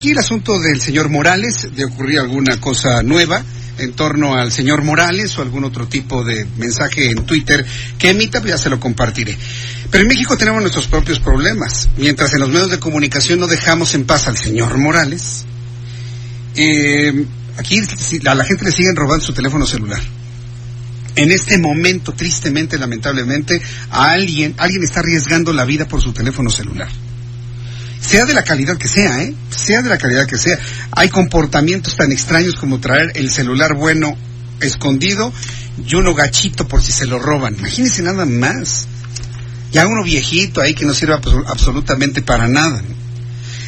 Aquí el asunto del señor Morales, de ocurrir alguna cosa nueva en torno al señor Morales o algún otro tipo de mensaje en Twitter que emita, pues ya se lo compartiré. Pero en México tenemos nuestros propios problemas. Mientras en los medios de comunicación no dejamos en paz al señor Morales, eh, aquí a la gente le siguen robando su teléfono celular. En este momento, tristemente, lamentablemente, a alguien, alguien está arriesgando la vida por su teléfono celular sea de la calidad que sea, ¿eh? Sea de la calidad que sea. Hay comportamientos tan extraños como traer el celular bueno escondido y uno gachito por si se lo roban. Imagínense nada más. Ya uno viejito ahí que no sirve absolutamente para nada.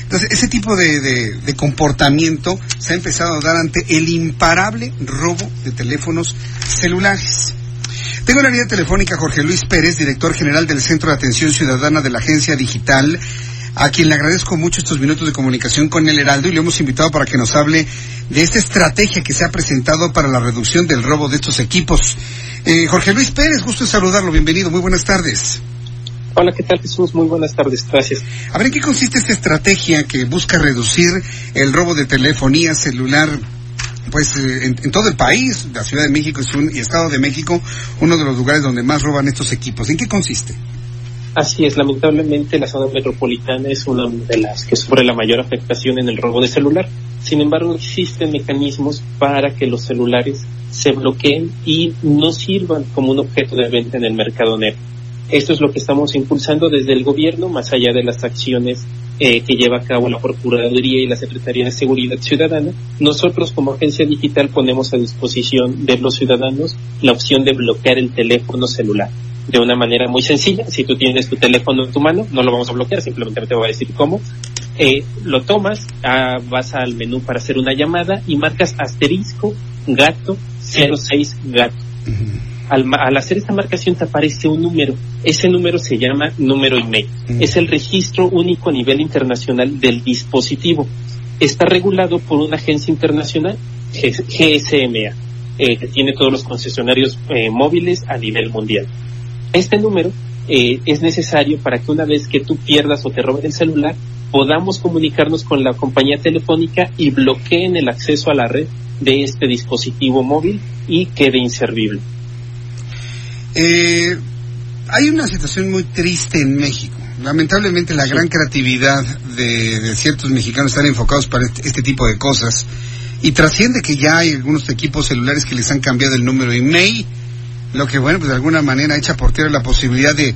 Entonces, ese tipo de, de, comportamiento se ha empezado a dar ante el imparable robo de teléfonos celulares. Tengo en la línea telefónica Jorge Luis Pérez, director general del Centro de Atención Ciudadana de la Agencia Digital a quien le agradezco mucho estos minutos de comunicación con el Heraldo y le hemos invitado para que nos hable de esta estrategia que se ha presentado para la reducción del robo de estos equipos. Eh, Jorge Luis Pérez, gusto de saludarlo, bienvenido, muy buenas tardes. Hola, ¿qué tal Jesús? Muy buenas tardes, gracias. A ver, ¿en qué consiste esta estrategia que busca reducir el robo de telefonía celular pues eh, en, todo el país, la Ciudad de México es un, y Estado de México, uno de los lugares donde más roban estos equipos. ¿En qué consiste? Así es, lamentablemente la zona metropolitana es una de las que sufre la mayor afectación en el robo de celular. Sin embargo, existen mecanismos para que los celulares se bloqueen y no sirvan como un objeto de venta en el mercado negro. Esto es lo que estamos impulsando desde el gobierno, más allá de las acciones eh, que lleva a cabo la Procuraduría y la Secretaría de Seguridad Ciudadana. Nosotros como agencia digital ponemos a disposición de los ciudadanos la opción de bloquear el teléfono celular de una manera muy sencilla. Si tú tienes tu teléfono en tu mano, no lo vamos a bloquear, simplemente te voy a decir cómo. Eh, lo tomas, ah, vas al menú para hacer una llamada y marcas asterisco gato 06 gato. al, al, hacer esta marcación te aparece un número. Ese número se llama número email. Es el registro único a nivel internacional del dispositivo. Está regulado por una agencia internacional, GSMA, eh, que tiene todos los concesionarios eh, móviles a nivel mundial. Este número eh, es necesario para que una vez que tú pierdas o te roben el celular, podamos comunicarnos con la compañía telefónica y bloqueen el acceso a la red de este dispositivo móvil y quede inservible. Eh, hay una situación muy triste en México. Lamentablemente la gran creatividad de, ciertos mexicanos están enfocados para este, este, tipo de cosas y trasciende que ya hay algunos equipos celulares que les han cambiado el número email lo que bueno, pues de alguna manera echa por tierra la posibilidad de,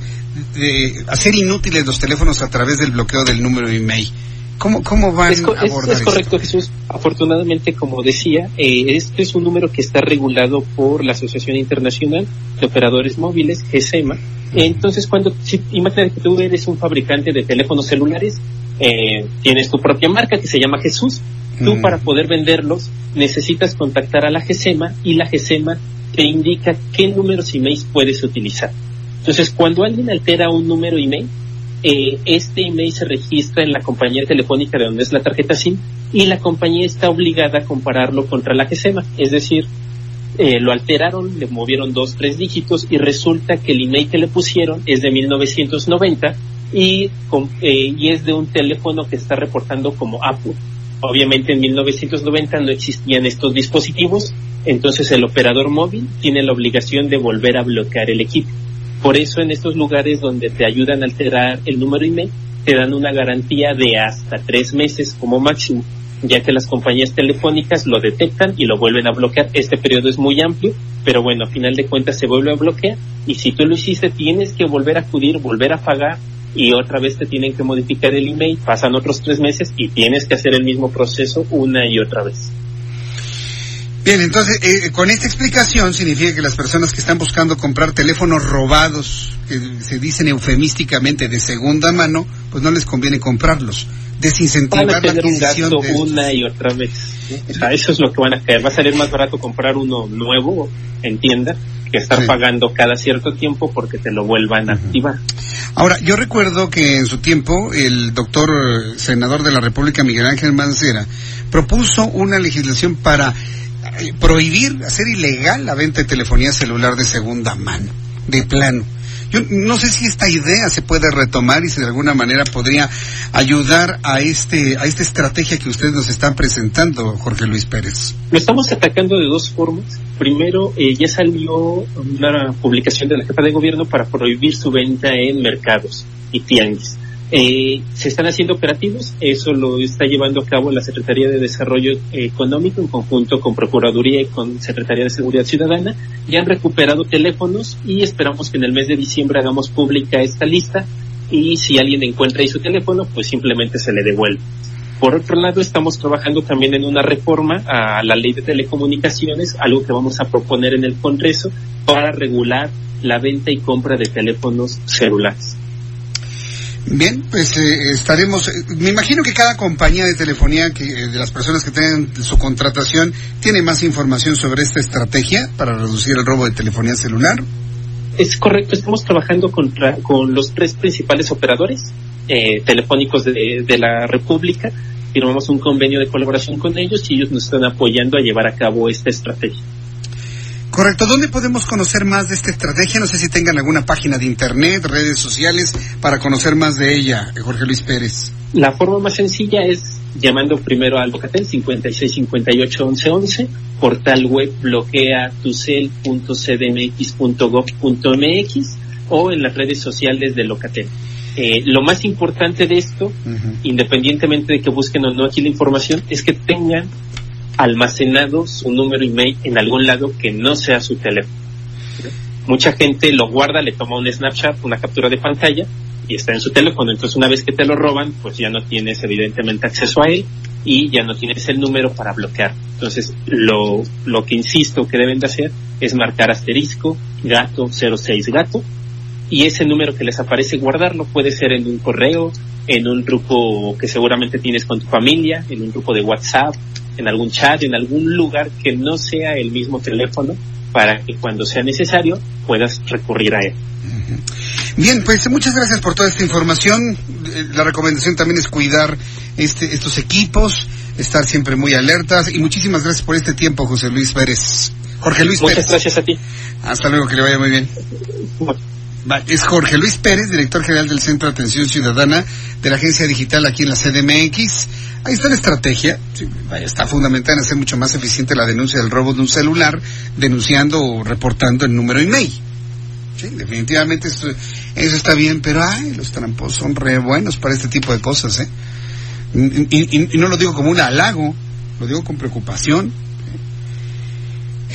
hacer inútiles los teléfonos a través del bloqueo del número email. ¿Cómo, cómo van a abordar es, es correcto, Jesús. Afortunadamente, como decía, eh, este es un número que está regulado por la Asociación Internacional de Operadores Móviles, GESEMA. Entonces, cuando, si, imagínate que tú eres un fabricante de teléfonos celulares, eh, tienes tu propia marca que se llama Jesús. Tú, para poder venderlos, necesitas contactar a la GESEMA y la GESEMA te indica qué números email puedes utilizar. Entonces, cuando alguien altera un número email, eh, este email se registra en la compañía telefónica de donde es la tarjeta SIM y la compañía está obligada a compararlo contra la GESEMA. Es decir, eh, lo alteraron, le movieron dos, tres dígitos y resulta que el email que le pusieron es de 1990 y, eh, y es de un teléfono que está reportando como Apple. Obviamente en 1990 no existían estos dispositivos, entonces el operador móvil tiene la obligación de volver a bloquear el equipo. Por eso en estos lugares donde te ayudan a alterar el número email, te dan una garantía de hasta tres meses como máximo, ya que las compañías telefónicas lo detectan y lo vuelven a bloquear. Este periodo es muy amplio, pero bueno, a final de cuentas se vuelve a bloquear y si tú lo hiciste tienes que volver a acudir, volver a pagar y otra vez te tienen que modificar el email, pasan otros tres meses y tienes que hacer el mismo proceso una y otra vez. Bien, entonces, eh, con esta explicación significa que las personas que están buscando comprar teléfonos robados, que se dicen eufemísticamente de segunda mano, pues no les conviene comprarlos. Desincentivar van a la un adquisición gasto de estos. una y otra vez. O sea, eso es lo que van a caer. Va a salir más barato comprar uno nuevo en tienda que estar Sí. pagando cada cierto tiempo porque te lo vuelvan a activar. Ahora, yo recuerdo que en su tiempo el doctor eh, senador de la República, Miguel Ángel Mancera, propuso una legislación para prohibir, hacer ilegal la venta de telefonía celular de segunda mano, de plano. Yo no sé si esta idea se puede retomar y si de alguna manera podría ayudar a este a esta estrategia que ustedes nos están presentando, Jorge Luis Pérez. Lo estamos atacando de dos formas. Primero, eh, ya salió una publicación de la jefa de gobierno para prohibir su venta en mercados y tianguis. Eh, se están haciendo operativos, eso lo está llevando a cabo la Secretaría de Desarrollo Económico en conjunto con Procuraduría y con Secretaría de Seguridad Ciudadana. Ya han recuperado teléfonos y esperamos que en el mes de diciembre hagamos pública esta lista y si alguien encuentra ahí su teléfono, pues simplemente se le devuelve. Por otro lado, estamos trabajando también en una reforma a la ley de telecomunicaciones, algo que vamos a proponer en el Congreso para regular la venta y compra de teléfonos celulares. Bien, pues eh, estaremos. eh, me imagino que cada compañía de telefonía, que eh, de las personas que tengan su contratación, tiene más información sobre esta estrategia para reducir el robo de telefonía celular. Es correcto, estamos trabajando contra- con los tres principales operadores eh, telefónicos de, de la República. Firmamos un convenio de colaboración con ellos y ellos nos están apoyando a llevar a cabo esta estrategia. Correcto. ¿Dónde podemos conocer más de esta estrategia? No sé si tengan alguna página de internet, redes sociales, para conocer más de ella, Jorge Luis Pérez. La forma más sencilla es llamando primero al Locatel 56581111, portal web bloquea tucel.cdmx.gov.mx o en las redes sociales de Locatel. Eh, lo más importante de esto, independientemente de que busquen o no aquí la información, es que tengan almacenado su número email en algún lado que no sea su teléfono. Mucha gente lo guarda, le toma un snapshot, una captura de pantalla y está en su teléfono. Entonces una vez que te lo roban, pues ya no tienes evidentemente acceso a él y ya no tienes el número para bloquear. Entonces lo, lo que insisto que deben de hacer es marcar asterisco gato 06 gato y ese número que les aparece guardarlo puede ser en un correo, en un grupo que seguramente tienes con tu familia, en un grupo de WhatsApp, en algún chat, en algún lugar que no sea el mismo teléfono para que cuando sea necesario puedas recurrir a él. Bien, pues muchas gracias por toda esta información. Eh, La recomendación también es cuidar este, estos equipos, estar siempre muy alertas y muchísimas gracias por este tiempo, José Luis Pérez. Jorge Luis Muchas Pérez. gracias a ti. Hasta luego, que le vaya muy bien. Es Jorge Luis Pérez, director general del Centro de Atención Ciudadana de la Agencia Digital aquí en la CDMX. Ahí está la estrategia. Está fundamental en hacer mucho más eficiente la denuncia del robo de un celular, denunciando o reportando el número email. Sí, definitivamente esto- eso está bien, pero ay, los tramposos son re buenos para este tipo de cosas, ¿eh? Y- y no lo digo como un halago, lo digo con preocupación.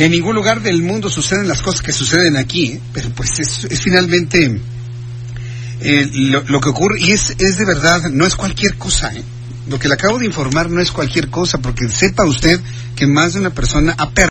En ningún lugar del mundo suceden las cosas que suceden aquí, ¿eh? pero pues es, finalmente eh, lo, que ocurre, y es, es de verdad, no es cualquier cosa. ¿eh? Lo que le acabo de informar no es cualquier cosa, porque sepa usted que más de una persona ha perdido.